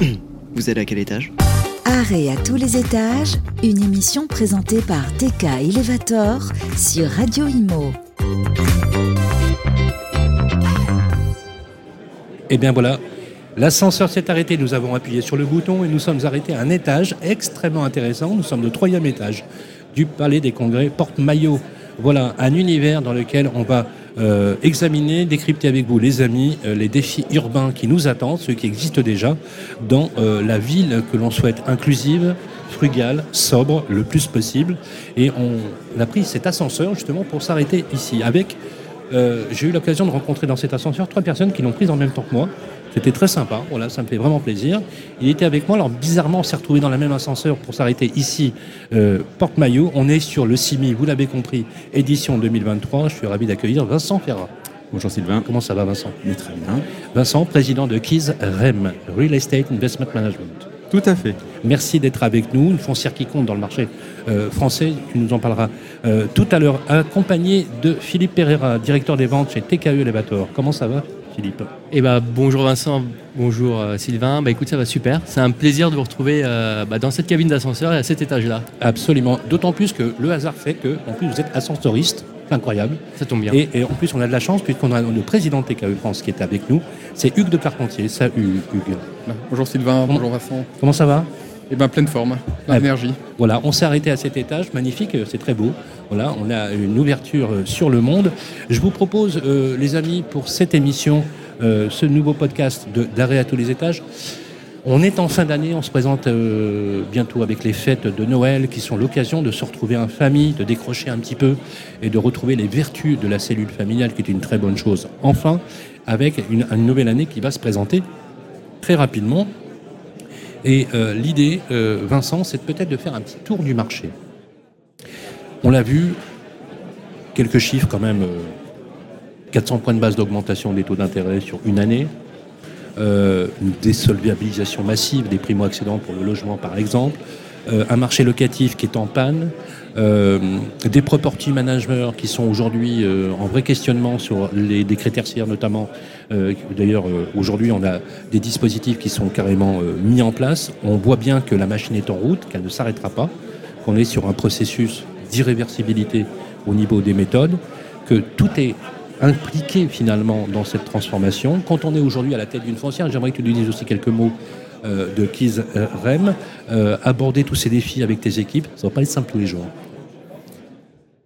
Vous êtes à quel étage? Arrêt à tous les étages, une émission présentée par TK Elevator sur Radio Imo. Et eh bien voilà, l'ascenseur s'est arrêté, nous avons appuyé sur le bouton et nous sommes arrêtés à un étage extrêmement intéressant. Nous sommes au troisième étage du Palais des Congrès Porte-Maillot. Voilà un univers dans lequel on va euh, examiner, décrypter avec vous, les amis, euh, les défis urbains qui nous attendent, ceux qui existent déjà, dans euh, la ville que l'on souhaite inclusive, frugale, sobre, le plus possible. Et on a pris cet ascenseur justement pour s'arrêter ici avec j'ai eu l'occasion de rencontrer dans cet ascenseur trois personnes qui l'ont prise en même temps que moi. C'était très sympa, voilà, ça me fait vraiment plaisir. Il était avec moi, alors bizarrement, on s'est retrouvé dans la même ascenseur pour s'arrêter ici, euh, Porte-Maillot. On est sur le CIMI, vous l'avez compris, édition 2023. Je suis ravi d'accueillir Vincent Ferrat. Bonjour Sylvain. Comment ça va Vincent? Très bien. Vincent, président de KIS REM, Real Estate Investment Management. Tout à fait. Merci d'être avec nous, une foncière qui compte dans le marché euh, français, tu nous en parleras euh, tout à l'heure, accompagné de Philippe Pereira, directeur des ventes chez TKE Elevator. Comment ça va? Philippe eh ben, bonjour Vincent, bonjour euh, Sylvain. Bah, écoute, ça va super. C'est un plaisir de vous retrouver euh, bah, dans cette cabine d'ascenseur et à cet étage-là. Absolument. D'autant plus que le hasard fait que, en plus, vous êtes ascensoriste. C'est incroyable. Ça tombe bien. Et, en plus, on a de la chance puisqu'on a le président de TKE France qui est avec nous. C'est Hugues de Carpentier. Salut Hugues. Bah, bonjour Sylvain, bonjour Vincent. Comment ça va? Eh bien, pleine forme, l'énergie. Voilà, on s'est arrêté à cet étage, magnifique, c'est très beau. Voilà, on a une ouverture euh, sur le monde. Je vous propose, les amis, pour cette émission, euh, ce nouveau podcast d'arrêt à tous les étages. On est en fin d'année, on se présente euh, bientôt avec les fêtes de Noël qui sont l'occasion de se retrouver en famille, de décrocher un petit peu et de retrouver les vertus de la cellule familiale qui est une très bonne chose. Enfin, avec une, nouvelle année qui va se présenter très rapidement. Et euh, l'idée, Vincent, c'est peut-être de faire un petit tour du marché. On l'a vu, quelques chiffres quand même 400 points de base d'augmentation des taux d'intérêt sur une année, euh, une désolvabilisation massive des primo-accédants pour le logement par exemple, euh, un marché locatif qui est en panne, euh, des property managers qui sont aujourd'hui en vrai questionnement sur les, critères tertiaires notamment. D'ailleurs, aujourd'hui, on a des dispositifs qui sont carrément mis en place. On voit bien que la machine est en route, qu'elle ne s'arrêtera pas, qu'on est sur un processus d'irréversibilité au niveau des méthodes, que tout est impliqué finalement dans cette transformation. Quand on est aujourd'hui à la tête d'une foncière, j'aimerais que tu nous dises aussi quelques mots euh, de Kiz Rem, euh, aborder tous ces défis avec tes équipes, ça ne va pas être simple tous les jours.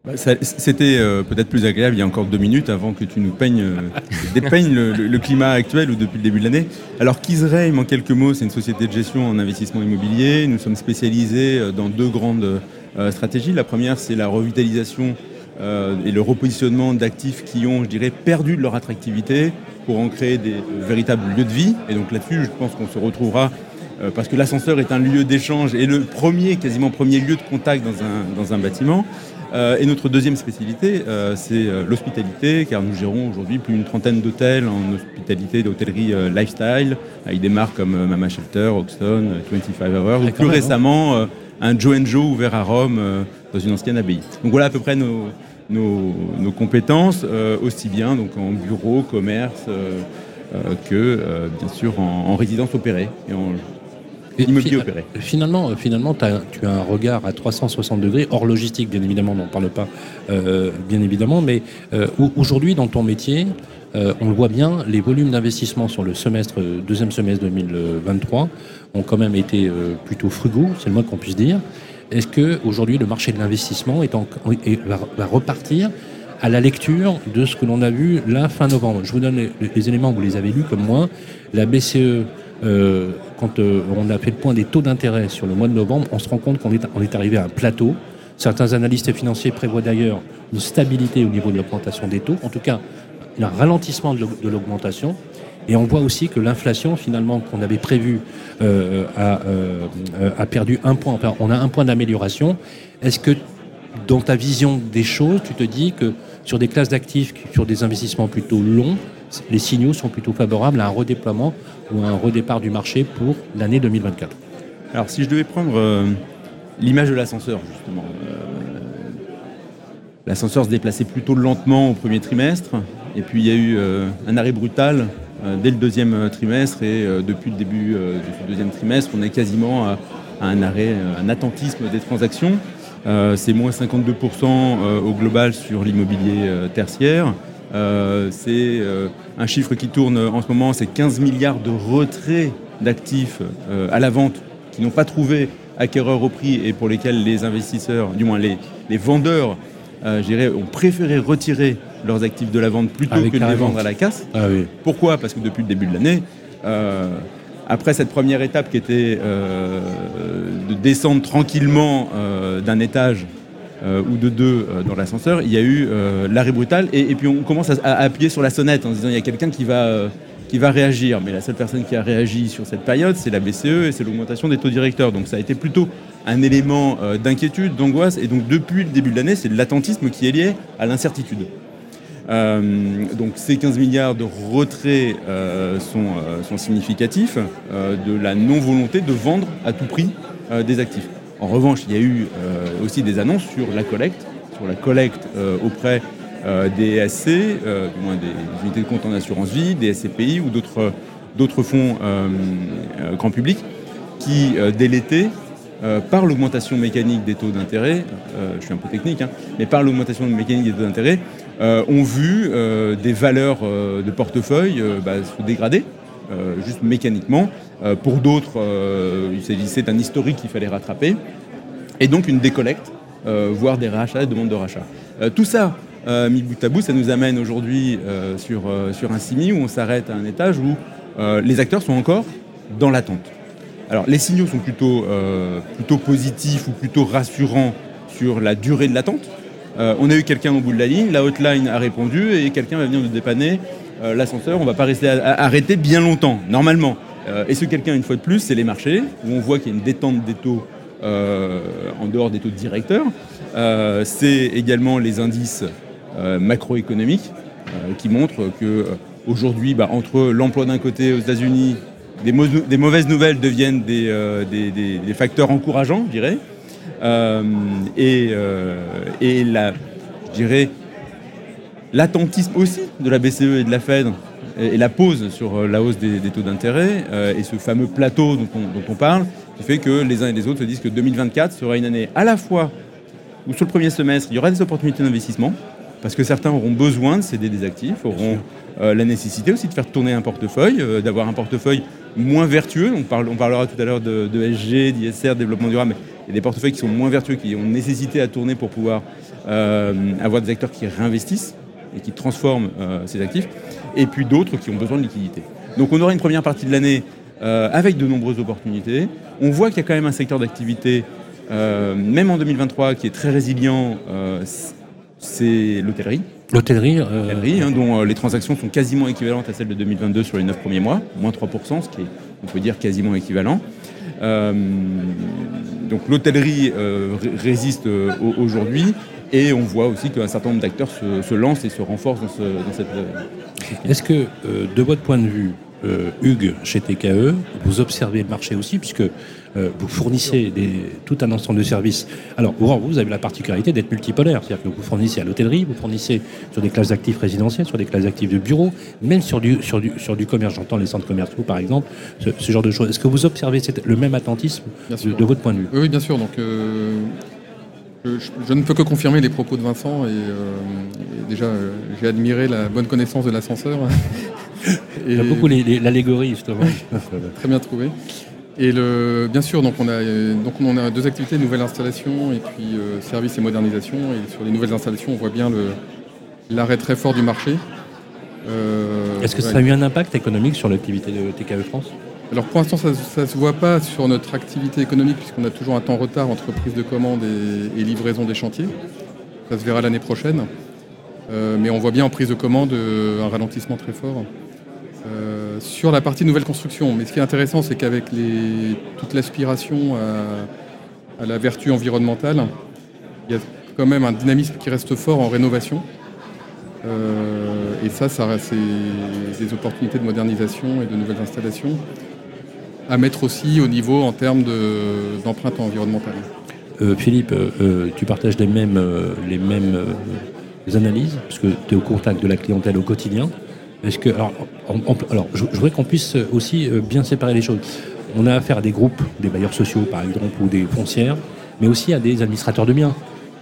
Bah, c'était euh, peut-être plus agréable il y a encore deux minutes avant que tu nous peignes, dépeignes le, climat actuel ou depuis le début de l'année. Alors Kizreim, en quelques mots, c'est une société de gestion en investissement immobilier. Nous sommes spécialisés dans deux grandes stratégies. La première, c'est la revitalisation euh, et le repositionnement d'actifs qui ont, je dirais, perdu de leur attractivité pour en créer des véritables lieux de vie. Et donc là-dessus, je pense qu'on se retrouvera euh, parce que l'ascenseur est un lieu d'échange et le premier, quasiment premier lieu de contact dans un, dans un bâtiment. Euh, et notre deuxième spécialité, c'est l'hospitalité, car nous gérons aujourd'hui plus d'une trentaine d'hôtels en hospitalité, d'hôtellerie lifestyle, avec des marques comme Mama Shelter, Oxton, 25 Hours, ou plus récemment un Joe Joe ouvert à Rome dans une ancienne abbaye. Donc voilà à peu près nos, nos, compétences, euh, aussi bien donc en bureau, commerce, euh, euh, que bien sûr en, résidence opérée et en immobilier opéré. Finalement, finalement tu as un regard à 360 degrés, hors logistique bien évidemment, on n'en parle pas bien évidemment, mais aujourd'hui dans ton métier, on le voit bien, les volumes d'investissement sur le semestre, deuxième semestre 2023 ont quand même été plutôt frugaux, c'est le moins qu'on puisse dire. Est-ce qu'aujourd'hui, le marché de l'investissement va, repartir à la lecture de ce que l'on a vu là fin novembre? Je vous donne les, éléments, vous les avez lus comme moi. La BCE, euh, quand euh, on a fait le point des taux d'intérêt sur le mois de novembre, on se rend compte qu'on est, est arrivé à un plateau. Certains analystes financiers prévoient d'ailleurs une stabilité au niveau de l'augmentation des taux, en tout cas un ralentissement de l'augmentation. Et on voit aussi que l'inflation, finalement, qu'on avait prévu, euh, euh, a, perdu un point. Enfin, on a un point d'amélioration. Est-ce que, dans ta vision des choses, tu te dis que sur des classes d'actifs, sur des investissements plutôt longs, les signaux sont plutôt favorables à un redéploiement ou à un redépart du marché pour l'année 2024 Alors, si je devais prendre euh, l'image de l'ascenseur, justement, l'ascenseur se déplaçait plutôt lentement au premier trimestre, et puis il y a eu un arrêt brutal dès le deuxième trimestre et depuis le début du deuxième trimestre, on est quasiment à, un arrêt, un attentisme des transactions. c'est moins 52% au global sur l'immobilier tertiaire. c'est un chiffre qui tourne en ce moment, c'est 15 milliards de retraits d'actifs à la vente qui n'ont pas trouvé acquéreurs au prix et pour lesquels les investisseurs, du moins les, vendeurs, euh, ont préféré retirer leurs actifs de la vente plutôt que de les vendre à la casse. Ah Pourquoi? Parce que depuis le début de l'année, euh, après cette première étape qui était euh, de descendre tranquillement d'un étage ou de deux dans l'ascenseur, il y a eu l'arrêt brutal et, puis on commence à, à, appuyer sur la sonnette en disant il y a quelqu'un qui va qui va réagir. Mais la seule personne qui a réagi sur cette période, c'est la BCE et c'est l'augmentation des taux directeurs. Donc ça a été plutôt un élément euh, d'inquiétude, d'angoisse. Et donc depuis le début de l'année, c'est l'attentisme qui est lié à l'incertitude. Euh, donc ces 15 milliards de retraits euh, sont, sont, significatifs de la non-volonté de vendre à tout prix des actifs. En revanche, il y a eu aussi des annonces sur la collecte, sur la collecte auprès euh, des SC, euh, du moins des unités de compte en assurance vie, des SCPI ou d'autres fonds euh, grand public qui, l'été, par l'augmentation mécanique des taux d'intérêt, je suis un peu technique, hein, mais par l'augmentation mécanique des taux d'intérêt, ont vu des valeurs de portefeuille bah, se dégrader, juste mécaniquement. pour d'autres, il s'agissait d'un historique qu'il fallait rattraper, et donc une décollecte, voire des rachats, des demandes de rachat. tout ça, euh, mi bout à bout, ça nous amène aujourd'hui euh, sur, euh, un CIMI où on s'arrête à un étage où les acteurs sont encore dans l'attente. Alors les signaux sont plutôt positifs ou plutôt rassurants sur la durée de l'attente. On a eu quelqu'un au bout de la ligne, la hotline a répondu et quelqu'un va venir nous dépanner l'ascenseur. On ne va pas rester arrêté bien longtemps, normalement. et ce quelqu'un, une fois de plus, c'est les marchés, où on voit qu'il y a une détente des taux en dehors des taux de directeur. c'est également les indices euh, macroéconomique euh, qui montre que euh, aujourd'hui, bah, entre l'emploi d'un côté aux États-Unis, des, mauvaises nouvelles deviennent des, facteurs encourageants, je dirais. Et, et la, je dirais, l'attentisme aussi de la BCE et de la Fed et, la pause sur la hausse des, taux d'intérêt et ce fameux plateau dont on, parle, qui fait que les uns et les autres se disent que 2024 sera une année à la fois où sur le premier semestre, il y aura des opportunités d'investissement, parce que certains auront besoin de céder des actifs, auront euh, la nécessité aussi de faire tourner un portefeuille, euh, d'avoir un portefeuille moins vertueux. On, parle, on parlera tout à l'heure de, SG, d'ISR, développement durable, mais il y a des portefeuilles qui sont moins vertueux, qui ont nécessité à tourner pour pouvoir euh, avoir des acteurs qui réinvestissent et qui transforment ces actifs, et puis d'autres qui ont besoin de liquidité. Donc on aura une première partie de l'année avec de nombreuses opportunités. On voit qu'il y a quand même un secteur d'activité, même en 2023, qui est très résilient c'est l'hôtellerie. L'hôtellerie, euh, hein, dont euh, les transactions sont quasiment équivalentes à celles de 2022 sur les 9 premiers mois, moins 3%, ce qui est, on peut dire, quasiment équivalent. Euh, donc l'hôtellerie résiste aujourd'hui. Et on voit aussi qu'un certain nombre d'acteurs se, lancent et se renforcent dans, dans cette... Est-ce que, de votre point de vue, Hugues, chez TKE, vous observez le marché aussi, puisque euh, vous fournissez tout un ensemble de services. Alors, vous avez la particularité d'être multipolaire, c'est-à-dire que vous fournissez à l'hôtellerie, vous fournissez sur des classes d'actifs résidentielles, sur des classes d'actifs de bureaux, même sur du, sur du, sur du commerce, j'entends les centres commerciaux par exemple, ce, genre de choses. Est-ce que vous observez le même attentisme de, votre point de vue? Oui, bien sûr. Donc, euh, je, ne peux que confirmer les propos de Vincent et, euh, déjà, j'ai admiré la bonne connaissance de l'ascenseur. Il y a beaucoup l'allégorie, justement. Très bien trouvé. Et le, bien sûr, donc on, a, donc on a deux activités, nouvelle installation et puis euh, service et modernisation. Et sur les nouvelles installations, on voit bien l'arrêt très fort du marché. Euh, Est-ce que ça a eu un impact économique sur l'activité de TKE France? Alors pour l'instant, ça ne se voit pas sur notre activité économique puisqu'on a toujours un temps retard entre prise de commande et, livraison des chantiers. Ça se verra l'année prochaine. Euh, mais on voit bien en prise de commande un ralentissement très fort. Euh, sur la partie nouvelle construction. Mais ce qui est intéressant, c'est qu'avec toute l'aspiration à, la vertu environnementale, il y a quand même un dynamisme qui reste fort en rénovation. Euh, et ça, ça c'est des opportunités de modernisation et de nouvelles installations à mettre aussi au niveau en termes d'empreinte environnementale. Euh, Philippe, tu partages les mêmes, les mêmes analyses, parce que tu es au contact de la clientèle au quotidien. Alors, je, voudrais qu'on puisse aussi euh, bien séparer les choses. On a affaire à des groupes, des bailleurs sociaux par exemple, ou des foncières, mais aussi à des administrateurs de biens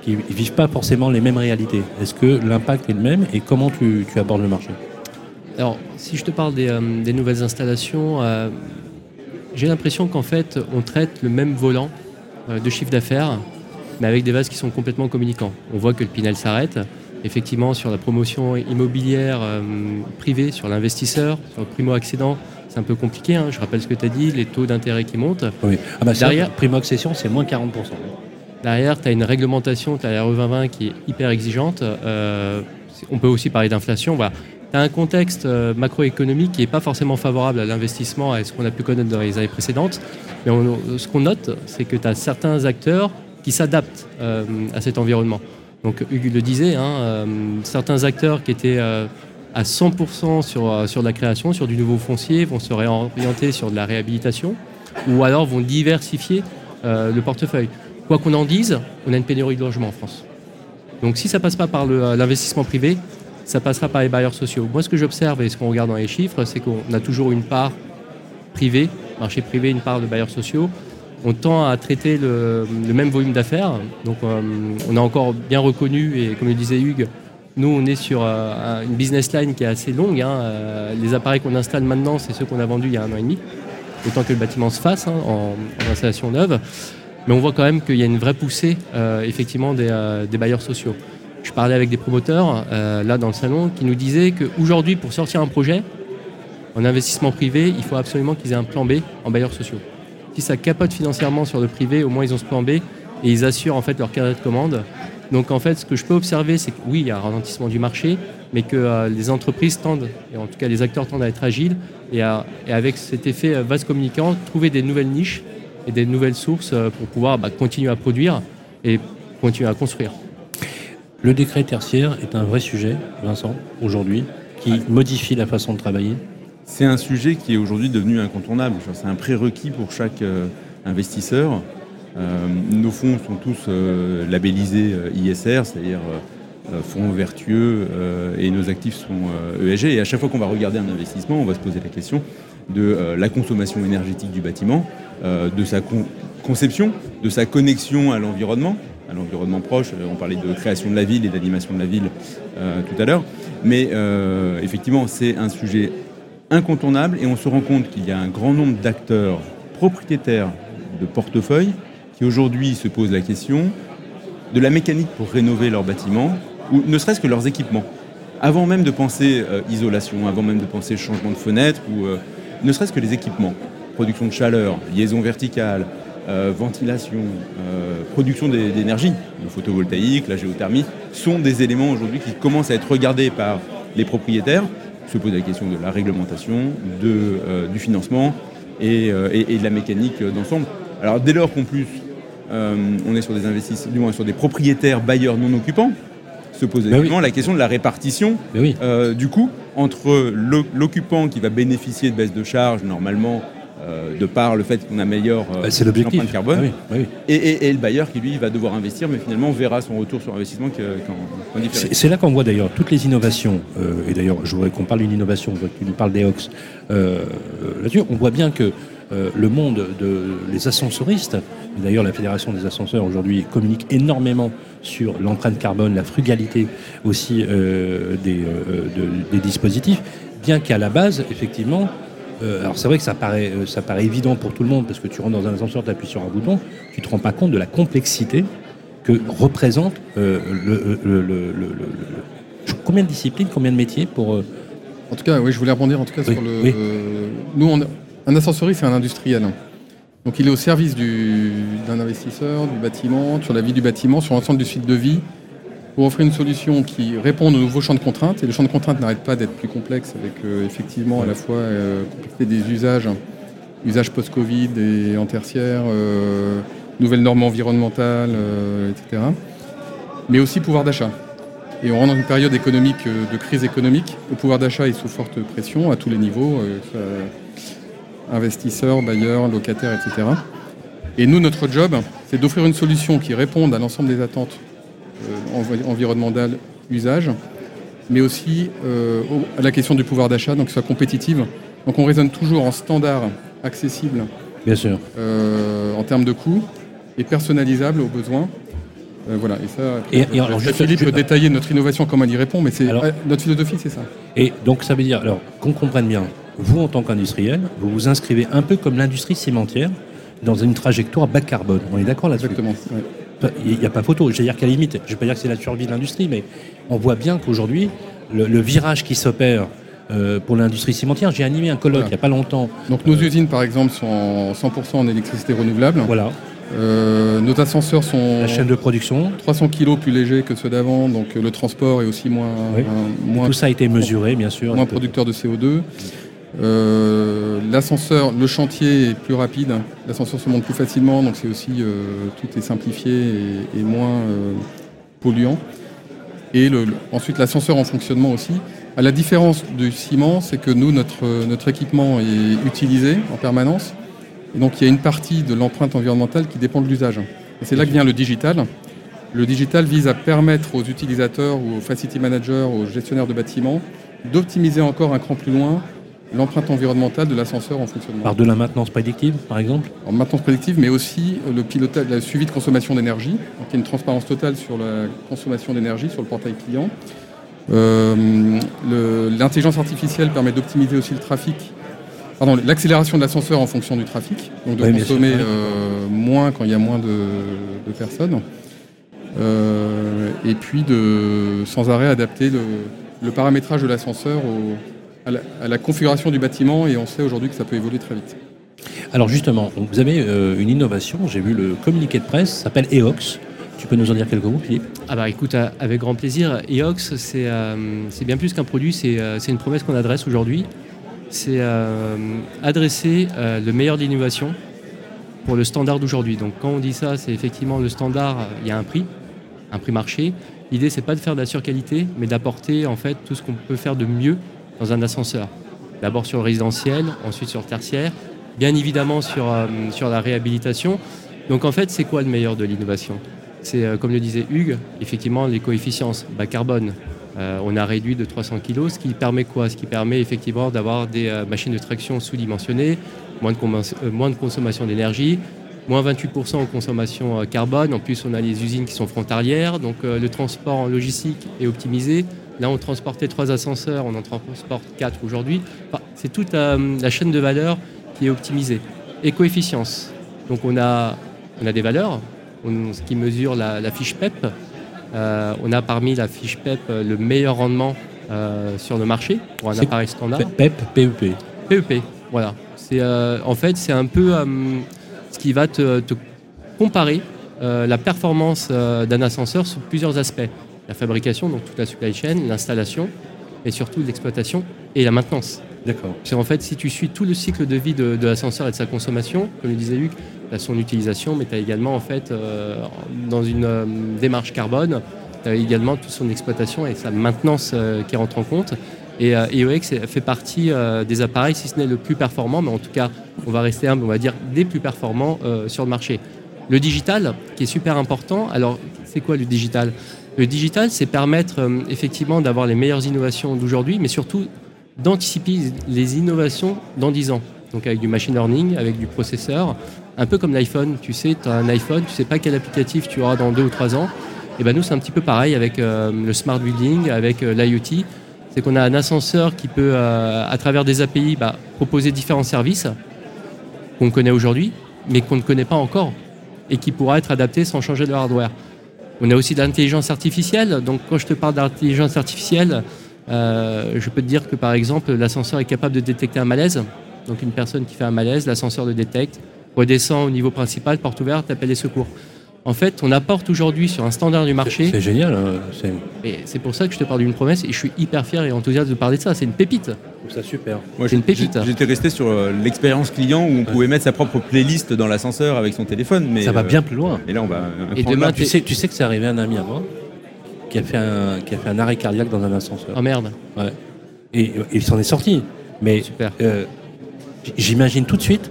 qui ne vivent pas forcément les mêmes réalités. Est-ce que l'impact est le même et comment tu, abordes le marché? Alors, si je te parle des, euh, nouvelles installations, euh, j'ai l'impression qu'en fait, on traite le même volant euh, de chiffre d'affaires, mais avec des vases qui sont complètement communicants. On voit que le Pinel s'arrête. Effectivement, sur la promotion immobilière euh, privée, sur l'investisseur, sur le primo-accédant, c'est un peu compliqué. hein. Je rappelle ce que tu as dit, les taux d'intérêt qui montent. Oui. Ah bah Derrière- primo-accession, c'est moins 40%. Derrière, tu as une réglementation, tu as la RE 2020 qui est hyper exigeante. Euh, on peut aussi parler d'inflation. Voilà. Tu as un contexte euh, macroéconomique qui n'est pas forcément favorable à l'investissement et ce qu'on a pu connaître dans les années précédentes. Mais on- ce qu'on note, c'est que tu as certains acteurs qui s'adaptent euh, à cet environnement. Donc Hugues le disait, hein, euh, certains acteurs qui étaient euh, à 100% sur, euh, la création, sur du nouveau foncier, vont se réorienter sur de la réhabilitation ou alors vont diversifier le portefeuille. Quoi qu'on en dise, on a une pénurie de logements en France. Donc si ça passe pas par l'investissement privé, ça passera par les bailleurs sociaux. Moi, ce que j'observe et ce qu'on regarde dans les chiffres, c'est qu'on a toujours une part privée, marché privé, une part de bailleurs sociaux. On tend à traiter le, même volume d'affaires. Donc euh, on a encore bien reconnu, et comme le disait Hugues, nous, on est sur euh, un- une business line qui est assez longue. hein. Euh, les appareils qu'on installe maintenant, c'est ceux qu'on a vendus il y a un an et demi, autant que le bâtiment se fasse hein, en, installation neuve. Mais on voit quand même qu'il y a une vraie poussée, effectivement, des, des bailleurs sociaux. Je parlais avec des promoteurs, là, dans le salon, qui nous disaient qu'aujourd'hui, pour sortir un projet, en investissement privé, il faut absolument qu'ils aient un plan B en bailleurs sociaux. Si ça capote financièrement sur le privé, au moins ils ont ce plan B et ils assurent en fait leur carnet de commande. Donc en fait, ce que je peux observer, c'est que oui, il y a un ralentissement du marché, mais que euh, les entreprises tendent, et en tout cas les acteurs tendent à être agiles, et, avec cet effet euh, vase communicant, trouver des nouvelles niches et des nouvelles sources euh, pour pouvoir bah, continuer à produire et continuer à construire. Le décret tertiaire est un vrai sujet, Vincent, aujourd'hui, qui modifie la façon de travailler. C'est un sujet qui est aujourd'hui devenu incontournable. C'est un prérequis pour chaque euh, investisseur. Euh, nos fonds sont tous euh, labellisés ISR, c'est-à-dire fonds vertueux, et nos actifs sont ESG. Et à chaque fois qu'on va regarder un investissement, on va se poser la question de la consommation énergétique du bâtiment, de sa con- conception, de sa connexion à l'environnement, à l'environnement proche. On parlait de création de la ville et d'animation de la ville tout à l'heure. Mais effectivement, c'est un sujet incontournable et on se rend compte qu'il y a un grand nombre d'acteurs propriétaires de portefeuilles qui aujourd'hui se posent la question de la mécanique pour rénover leurs bâtiments ou ne serait-ce que leurs équipements. Avant même de penser euh, isolation, avant même de penser changement de fenêtre ou euh, ne serait-ce que les équipements, production de chaleur, liaison verticale, euh, ventilation, production d'é- d'énergie, le photovoltaïque, la géothermie, sont des éléments aujourd'hui qui commencent à être regardés par les propriétaires, se posent la question de la réglementation, de, euh, du financement et, euh, et- et de la mécanique d'ensemble. Alors dès lors qu'en plus euh, on est sur des investisseurs, du moins sur des propriétaires bailleurs non occupants, se pose Ben oui. la question de la répartition oui, du coup, entre l'o- l'occupant qui va bénéficier de baisse de charge normalement, euh, de par le fait qu'on améliore euh, bah, c'est l'objectif. l'empreinte carbone, Ah oui, bah oui. et, et- et le bailleur qui lui va devoir investir, mais finalement verra son retour sur investissement. C'est là qu'on voit d'ailleurs toutes les innovations, euh, et d'ailleurs je voudrais qu'on parle d'une innovation, je vois que tu nous parles des Ox. Euh, Là-dessus, on voit bien que le monde de les ascensoristes, d'ailleurs la Fédération des ascenseurs aujourd'hui communique énormément sur l'empreinte carbone, la frugalité aussi des, de- des dispositifs, bien qu'à la base, effectivement, euh, alors c'est vrai que ça paraît, euh, ça paraît évident pour tout le monde, parce que tu rentres dans un ascenseur, tu appuies sur un bouton, tu te rends pas compte de la complexité que représente euh, le, le- le- le- le- le- combien de disciplines, combien de métiers pour euh, En tout cas, oui, je voulais rebondir en tout cas Oui, sur le. oui. nous, on a- un ascensoriste, c'est un industriel. Donc, il est au service du- d'un investisseur, du bâtiment, sur la vie du bâtiment, sur l'ensemble du cycle de vie, pour offrir une solution qui réponde aux nouveaux champs de contraintes. Et le champ de contraintes n'arrête pas d'être plus complexe, avec euh, effectivement à la fois euh, complexité des usages, usages post-Covid et en tertiaire, euh, nouvelles normes environnementales, etc. Mais aussi pouvoir d'achat. Et on rentre dans une période économique, de crise économique. Le pouvoir d'achat est sous forte pression à tous les niveaux, investisseurs, bailleurs, locataires, etc. Et nous, notre job, c'est d'offrir une solution qui réponde à l'ensemble des attentes envi- environnementales, usage, mais aussi euh, à la question du pouvoir d'achat, donc que soit compétitive. Donc on raisonne toujours en standard accessible Bien sûr. euh, en termes de coûts et personnalisable aux besoins. Euh, voilà, et ça, Et- après, et alors, peut-être juste- Philippe peut détailler notre innovation, comment elle y répond, mais c'est Alors- notre philosophie, c'est ça. Et donc ça veut dire, alors qu'on comprenne bien, vous en tant qu'industriel, vous vous inscrivez un peu comme l'industrie cimentière dans une trajectoire bas carbone. On est d'accord là-dessus? Exactement. ouais. Il n'y a pas photo. Je veux dire qu'à la limite, je ne vais pas dire que c'est la survie de l'industrie, mais on voit bien qu'aujourd'hui, le, le virage qui s'opère euh, pour l'industrie cimentière, j'ai animé un colloque Voilà. il n'y a pas longtemps. Donc nos usines, par exemple, sont en 100% en électricité renouvelable. Voilà, Euh, nos ascenseurs sont la chaîne de production. 300 kg plus légers que ceux d'avant, donc euh, le transport est aussi moins, Oui. un- moins, Tout ça a été mesuré, bien sûr. moins producteur de CO2. Euh, L'ascenseur, le chantier est plus rapide, l'ascenseur se monte plus facilement, donc c'est aussi euh, tout est simplifié et, moins euh, polluant. Et ensuite l'ascenseur en fonctionnement aussi. À la différence du ciment, c'est que nous, notre, notre équipement est utilisé en permanence. Et donc il y a une partie de l'empreinte environnementale qui dépend de l'usage. C'est là que vient le digital. Le digital vise à permettre aux utilisateurs ou aux facility managers, aux gestionnaires de bâtiments, d'optimiser encore un cran plus loin l'empreinte environnementale de l'ascenseur en fonctionnement. Par de la maintenance prédictive, par exemple En maintenance prédictive, mais aussi le pilotage, le suivi de consommation d'énergie. Donc il y a une transparence totale sur la consommation d'énergie sur le portail client. Euh, L'intelligence artificielle permet d'optimiser aussi le trafic. Pardon, l'accélération de l'ascenseur en fonction du trafic, donc de Oui, bien sûr, consommer oui. euh, moins quand il y a moins de, de personnes. Euh, et puis de sans arrêt adapter le, le paramétrage de l'ascenseur au- à la, à la configuration du bâtiment et on sait aujourd'hui que ça peut évoluer très vite. Alors justement, donc vous avez euh, une innovation, j'ai vu le communiqué de presse, ça s'appelle EOX. Tu peux nous en dire quelques mots, Philippe? Ah bah écoute, euh, avec grand plaisir. EOX, c'est euh, c'est bien plus qu'un produit, c'est euh, c'est une promesse qu'on adresse aujourd'hui. C'est euh, adresser euh, le meilleur de l'innovation pour le standard d'aujourd'hui. Donc quand on dit ça, c'est effectivement le standard, il y a un prix, un prix marché. L'idée, c'est pas de faire de la surqualité, mais d'apporter en fait tout ce qu'on peut faire de mieux dans un ascenseur. D'abord sur le résidentiel, ensuite sur le tertiaire, bien évidemment sur, euh, sur la réhabilitation. Donc en fait, c'est quoi le meilleur de l'innovation? C'est, euh, comme le disait Hugues, effectivement, les coefficients bas carbone. Euh, on a réduit de 300 kg, ce qui permet quoi? Ce qui permet effectivement d'avoir des machines de traction sous-dimensionnées, moins de, consommation d'énergie, moins 28% en consommation carbone. En plus, on a les usines qui sont frontalières, donc le transport en logistique est optimisé. Là, on transportait trois ascenseurs, on en transporte quatre aujourd'hui. Enfin, c'est toute la chaîne de valeur qui est optimisée. Et coefficients. Donc, on a, on a des valeurs, on- ce qui mesure la, la fiche PEP. Euh, on a parmi la fiche PEP euh, le meilleur rendement euh, sur le marché pour un appareil standard. PEP, PEP. PEP, voilà. C'est euh, en fait c'est un peu ce qui va te, te comparer la performance d'un ascenseur sur plusieurs aspects la fabrication, donc toute la supply chain, l'installation et surtout l'exploitation et la maintenance. D'accord. C'est en fait si tu suis tout le cycle de vie de, de l'ascenseur et de sa consommation, comme le disait Hugues, tu as son utilisation, mais tu as également en fait euh, dans une euh, démarche carbone, tu as également toute son exploitation et sa maintenance euh, qui rentre en compte. Et EOX fait partie des appareils, si ce n'est le plus performant, mais en tout cas, on va rester humble, on va dire des plus performants sur le marché. Le digital, qui est super important. Alors, c'est quoi le digital? Le digital, c'est permettre euh, effectivement d'avoir les meilleures innovations d'aujourd'hui, mais surtout d'anticiper les innovations dans 10 ans. Donc avec du machine learning, avec du processeur, un peu comme l'iPhone. Tu sais, tu as un iPhone, tu sais pas quel applicatif tu auras dans 2 ou 3 ans. Et ben nous, c'est un petit peu pareil avec euh, le smart building, avec euh, l'IoT. C'est qu'on a un ascenseur qui peut, à travers des API, bah, proposer différents services qu'on connaît aujourd'hui, mais qu'on ne connaît pas encore et qui pourra être adapté sans changer de hardware. On a aussi de l'intelligence artificielle. Donc, quand je te parle d'intelligence artificielle, euh, je peux te dire que par exemple, l'ascenseur est capable de détecter un malaise. Donc, une personne qui fait un malaise, l'ascenseur le détecte, redescend au niveau principal, porte ouverte, appelle les secours. En fait, on apporte aujourd'hui sur un standard du marché, C'est génial. hein, C'est et c'est pour ça que je te parle d'une promesse, et je suis hyper fier et enthousiaste de parler de ça. C'est une pépite. je trouve ça super. Moi, C'est une pépite. J'étais resté sur euh, l'expérience client où on pouvait mettre sa propre playlist dans l'ascenseur avec son téléphone. Mais, Ça va euh, bien plus loin. Et là, on va. Et prendre demain. Tu sais, tu sais que c'est arrivé à un ami à moi qui a fait un, qui a fait un arrêt cardiaque dans un ascenseur. Oh merde, Ouais. Et, et il s'en est sorti. Mais super. euh, j'imagine tout de suite,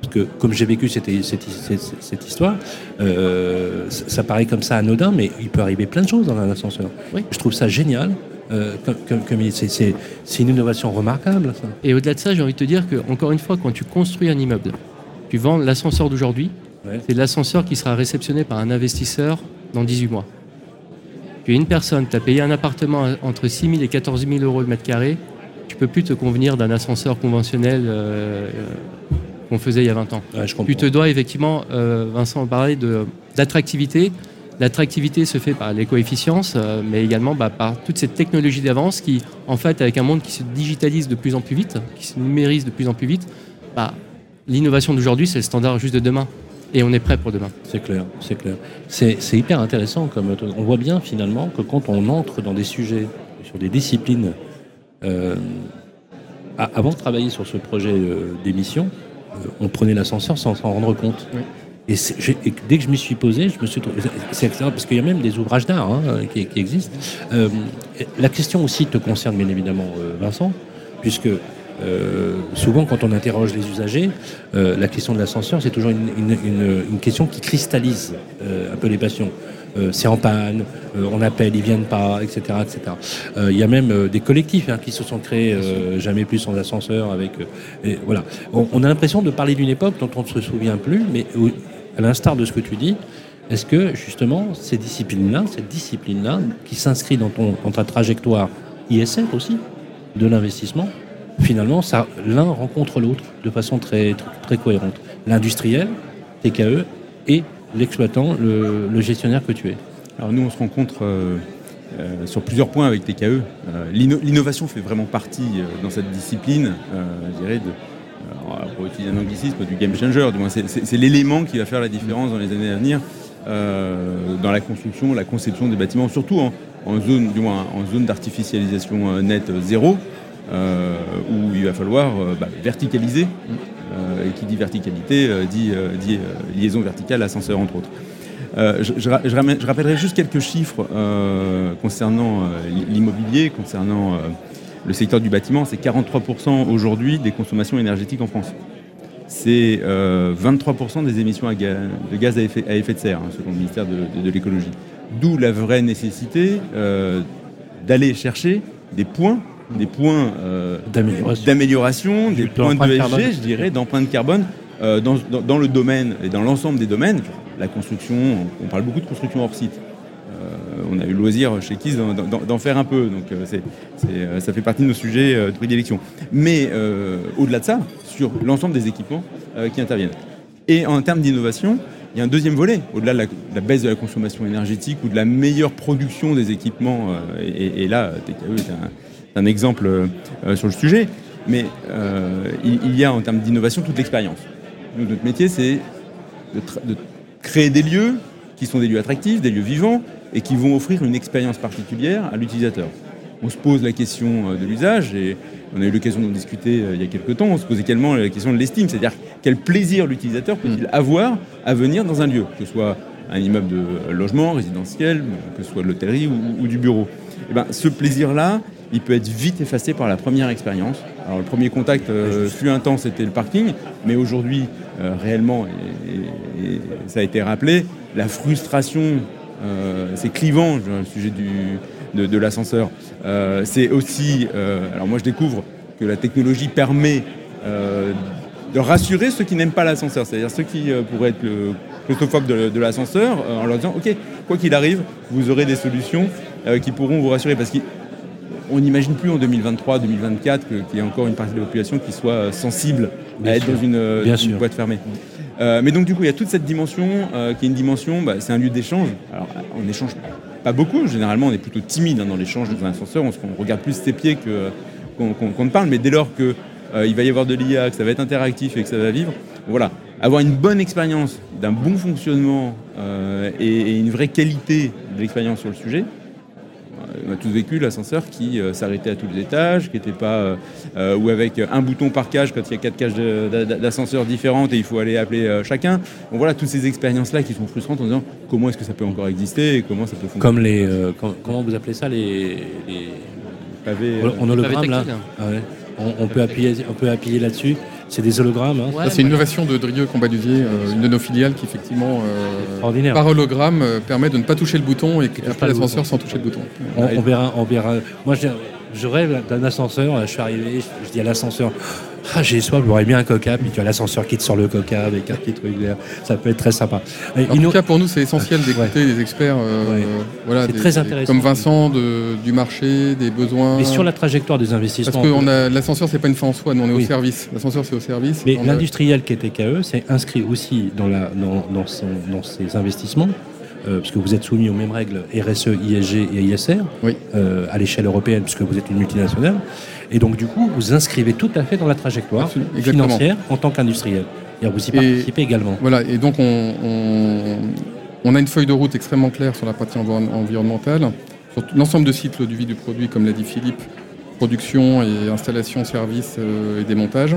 parce que comme j'ai vécu cette, cette, cette- cette histoire, euh, ça, ça paraît comme ça anodin, mais il peut arriver plein de choses dans un ascenseur. Oui. Je trouve ça génial euh, comme, c'est- une innovation remarquable. Ça. Et au-delà de ça, j'ai envie de te dire que, encore une fois, quand tu construis un immeuble, tu vends l'ascenseur d'aujourd'hui, Ouais. c'est l'ascenseur qui sera réceptionné par un investisseur dans 18 mois. Tu es une personne, tu as payé un appartement entre 6 000 et 14 000 euros le mètre carré, tu peux plus te convenir d'un ascenseur conventionnel euh, qu'on faisait il y a 20 ans. Ouais, je comprends. Tu te dois effectivement, euh, Vincent de- d'attractivité. L'attractivité se fait par les coefficiences, euh, mais également bah, par toute cette technologie d'avance qui, en fait, avec un monde qui se digitalise de plus en plus vite, qui se numérise de plus en plus vite, bah, l'innovation d'aujourd'hui, c'est le standard juste de demain. Et on est prêt pour demain. C'est clair, c'est clair. C'est hyper intéressant. Comme on voit bien finalement que quand on entre dans des sujets, sur des disciplines, euh, avant de travailler sur ce projet euh, d'émission, on prenait l'ascenseur sans s'en rendre compte. Oui. Et, dès que je m'y suis posé, je me suis trouvé. C'est excellent parce qu'il y a même des ouvrages d'art hein, qui, qui existent. Euh, la question aussi te concerne bien évidemment, euh, Vincent, puisque euh, souvent quand on interroge les usagers, euh, la question de l'ascenseur, c'est toujours une, une- une- une question qui cristallise un peu les passions. Euh, c'est en panne, euh, on appelle, ils viennent pas, etc. etc. Euh, Il y a même des collectifs hein, qui se sont créés jamais plus sans ascenseur. Avec, et voilà. On, on a l'impression de parler d'une époque dont on ne se souvient plus, mais où, à l'instar de ce que tu dis, est-ce que justement ces disciplines-là, cette discipline-là, qui s'inscrit dans, ton, dans ta trajectoire ISF aussi, de l'investissement, finalement, ça, l'un rencontre l'autre de façon très, très, très cohérente. L'industriel, TKE, et l'exploitant, le, gestionnaire que tu es. Alors nous, on se rencontre euh, euh, sur plusieurs points avec TKE. Euh, l'inno- L'innovation fait vraiment partie dans cette discipline, je dirais, pour utiliser un anglicisme, du game changer. C'est- l'élément qui va faire la différence dans les années à venir dans la construction, la conception des bâtiments, surtout en, zone, du moins en zone d'artificialisation nette zéro, où il va falloir bah, verticaliser. Euh, et qui dit verticalité euh, dit, euh, liaison verticale, ascenseur entre autres. Je, rappellerai juste quelques chiffres concernant l'immobilier, concernant le secteur du bâtiment. C'est 43% aujourd'hui des consommations énergétiques en France. C'est euh, 23% des émissions de gaz à effet, de serre, hein, selon le ministère de, de- l'écologie. D'où la vraie nécessité d'aller chercher des points, des points euh, D'amélioration. des De points de je dirais, d'empreinte carbone euh, dans, dans- dans le domaine et dans l'ensemble des domaines. La construction, on parle beaucoup de construction hors site. Euh, on a eu le loisir chez Kiss d'en- faire un peu, donc euh, ça fait partie de nos sujets de prédilection. Mais au-delà de ça, sur l'ensemble des équipements qui interviennent. Et en termes d'innovation, il y a un deuxième volet, au-delà de la, de la baisse de la consommation énergétique ou de la meilleure production des équipements. et, et là, TKE est un, un exemple euh, sur le sujet. Mais euh, il, il y a en termes d'innovation toute l'expérience. Notre métier, c'est de, créer des lieux qui sont des lieux attractifs, des lieux vivants, et qui vont offrir une expérience particulière à l'utilisateur. On se pose la question euh, de l'usage, et on a eu l'occasion d'en discuter euh, il y a quelques temps, on se pose également la question de l'estime, c'est-à-dire quel plaisir l'utilisateur peut-il avoir à venir dans un lieu, que ce soit un immeuble de logement, résidentiel, que ce soit de l'hôtellerie ou, ou du bureau. Eh ben, ce plaisir-là, il peut être vite effacé par la première expérience. Alors le premier contact euh, fut intense, c'était le parking, mais aujourd'hui, euh, réellement, et, et- et ça a été rappelé, la frustration, euh, c'est clivant, le sujet du, de, de l'ascenseur. Euh, c'est aussi, alors moi je découvre que la technologie permet de rassurer ceux qui n'aiment pas l'ascenseur, c'est-à-dire ceux qui pourraient être le claustrophobe de, de l'ascenseur, en leur disant, ok, quoi qu'il arrive, vous aurez des solutions qui pourront vous rassurer, parce qu'il on n'imagine plus en 2023, 2024 que- qu'il y ait encore une partie de la population qui soit euh, sensible Bien à être sûr. dans une, euh, Bien une sûr. boîte fermée. Euh, mais donc du coup, il y a toute cette dimension euh, qui est une dimension, bah, c'est un lieu d'échange. Alors on échange pas beaucoup, généralement on est plutôt timide hein, dans l'échange dans un ascenseur, on, se- on regarde plus ses pieds qu'on, ne parle, mais dès lors que euh, il va y avoir de l'IA, que ça va être interactif et que ça va vivre, voilà, avoir une bonne expérience d'un bon fonctionnement et, et une vraie qualité de l'expérience sur le sujet, on a tous vécu l'ascenseur qui euh, s'arrêtait à tous les étages, qui n'était pas euh, euh, ou avec un bouton par cage quand il y a quatre cages d'ascenseurs différentes et il faut aller appeler euh, chacun. Bon voilà toutes ces expériences là qui sont frustrantes en disant comment est-ce que ça peut encore exister et comment ça peut fonctionner. Comme les. euh, com- comment vous appelez ça Les. les Pavé, euh, en hologramme, là. Ah ouais. on, on peut appuyer, on peut appuyer là-dessus. C'est des hologrammes. hein. Ouais, c'est une innovation de Drieux Combalusier, euh, une de nos filiales qui effectivement, euh, par hologramme, euh, permet de ne pas toucher le bouton et le l'ascenseur sans toucher le bouton. On, on verra, on verra. Moi, je, je rêve d'un ascenseur. Je suis arrivé, je, je dis à l'ascenseur Ah, j'ai soif, j'aurais bien un coca. Puis tu as l'ascenseur qui te sort le coca avec un petit truc vert. Ça peut être très sympa. En tout cas, pour nous, c'est essentiel d'écouter les experts, euh, Ouais. voilà, des- très des- intéressant. comme Vincent de- du marché, des besoins. mais sur la trajectoire des investissements. Parce que l'ascenseur, c'est pas une fin en soi, nous on est Oui. au service. L'ascenseur, c'est au service. Mais a- l'industriel qui est TKE, c'est inscrit aussi dans, la, dans, dans, son- dans ses investissements, euh, parce que vous êtes soumis aux mêmes règles RSE, ISG et ISR, Oui. euh, à l'échelle européenne, puisque vous êtes une multinationale. Et donc, du coup, vous inscrivez tout à fait dans la trajectoire Absolument, exactement. financière en tant qu'industriel. C'est-à-dire, Vous y Et- participez également. Voilà, et donc on, on- on a une feuille de route extrêmement claire sur la partie environ- environnementale, sur l'ensemble de cycles du vie du produit, comme l'a dit Philippe, production et installation, service euh, et démontage.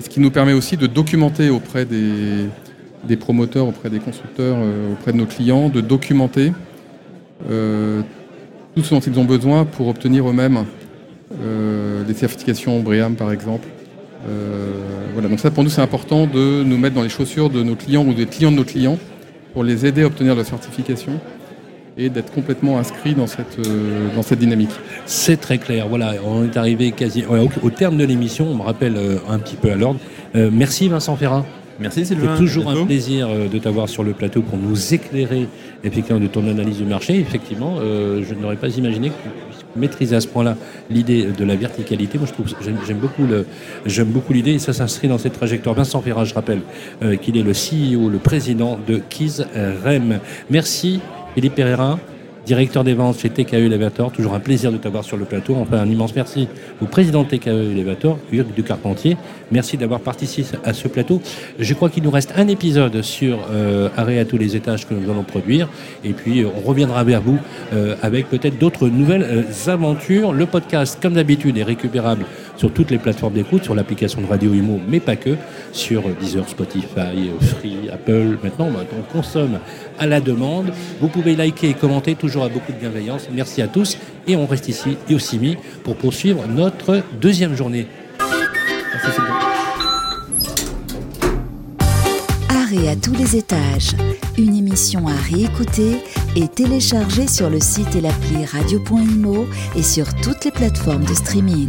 Ce qui nous permet aussi de documenter auprès des, des promoteurs, auprès des constructeurs, euh, auprès de nos clients, de documenter euh, tout ce dont ils ont besoin pour obtenir eux-mêmes euh, des certifications BREAM par exemple. Euh, voilà, donc ça pour nous c'est important de nous mettre dans les chaussures de nos clients ou des clients de nos clients pour les aider à obtenir leur certification et d'être complètement inscrits dans cette, euh, dans cette dynamique. C'est très clair. Voilà, on est arrivé quasi ouais, au, au terme de l'émission. On me rappelle euh, un petit peu à l'ordre. Euh, merci Vincent Ferrat. Merci C'est toujours un plaisir euh, de t'avoir sur le plateau pour nous éclairer effectivement de ton analyse du marché. Effectivement, euh, je n'aurais pas imaginé que maîtriser à ce point-là l'idée de la verticalité. Moi, je trouve j'aime beaucoup le j'aime beaucoup l'idée et ça s'inscrit dans cette trajectoire. Vincent Ferrat, je rappelle euh, qu'il est le CEO, le président de Kiz Rem. Merci Philippe Pereira. Directeur des ventes chez TKE Elevator, toujours un plaisir de t'avoir sur le plateau. Enfin, un immense merci au président de TKE Elevator, Hugues de Carpentier. Merci d'avoir participé à ce plateau. Je crois qu'il nous reste un épisode sur euh, Arrêt à tous les étages que nous allons produire. Et puis, euh, on reviendra vers vous euh, avec peut-être d'autres nouvelles euh, aventures. Le podcast, comme d'habitude, est récupérable sur toutes les plateformes d'écoute, sur l'application de Radio Imo, mais pas que, sur Deezer, Spotify, Free, Apple. Maintenant, bah, on consomme à la demande. Vous pouvez liker et commenter, toujours à beaucoup de bienveillance. Merci à tous. Et on reste ici CIMI pour poursuivre notre deuxième journée. Merci. Arrêt à tous les étages. Une émission à réécouter et télécharger sur le site et l'appli radio.imo et sur toutes les plateformes de streaming.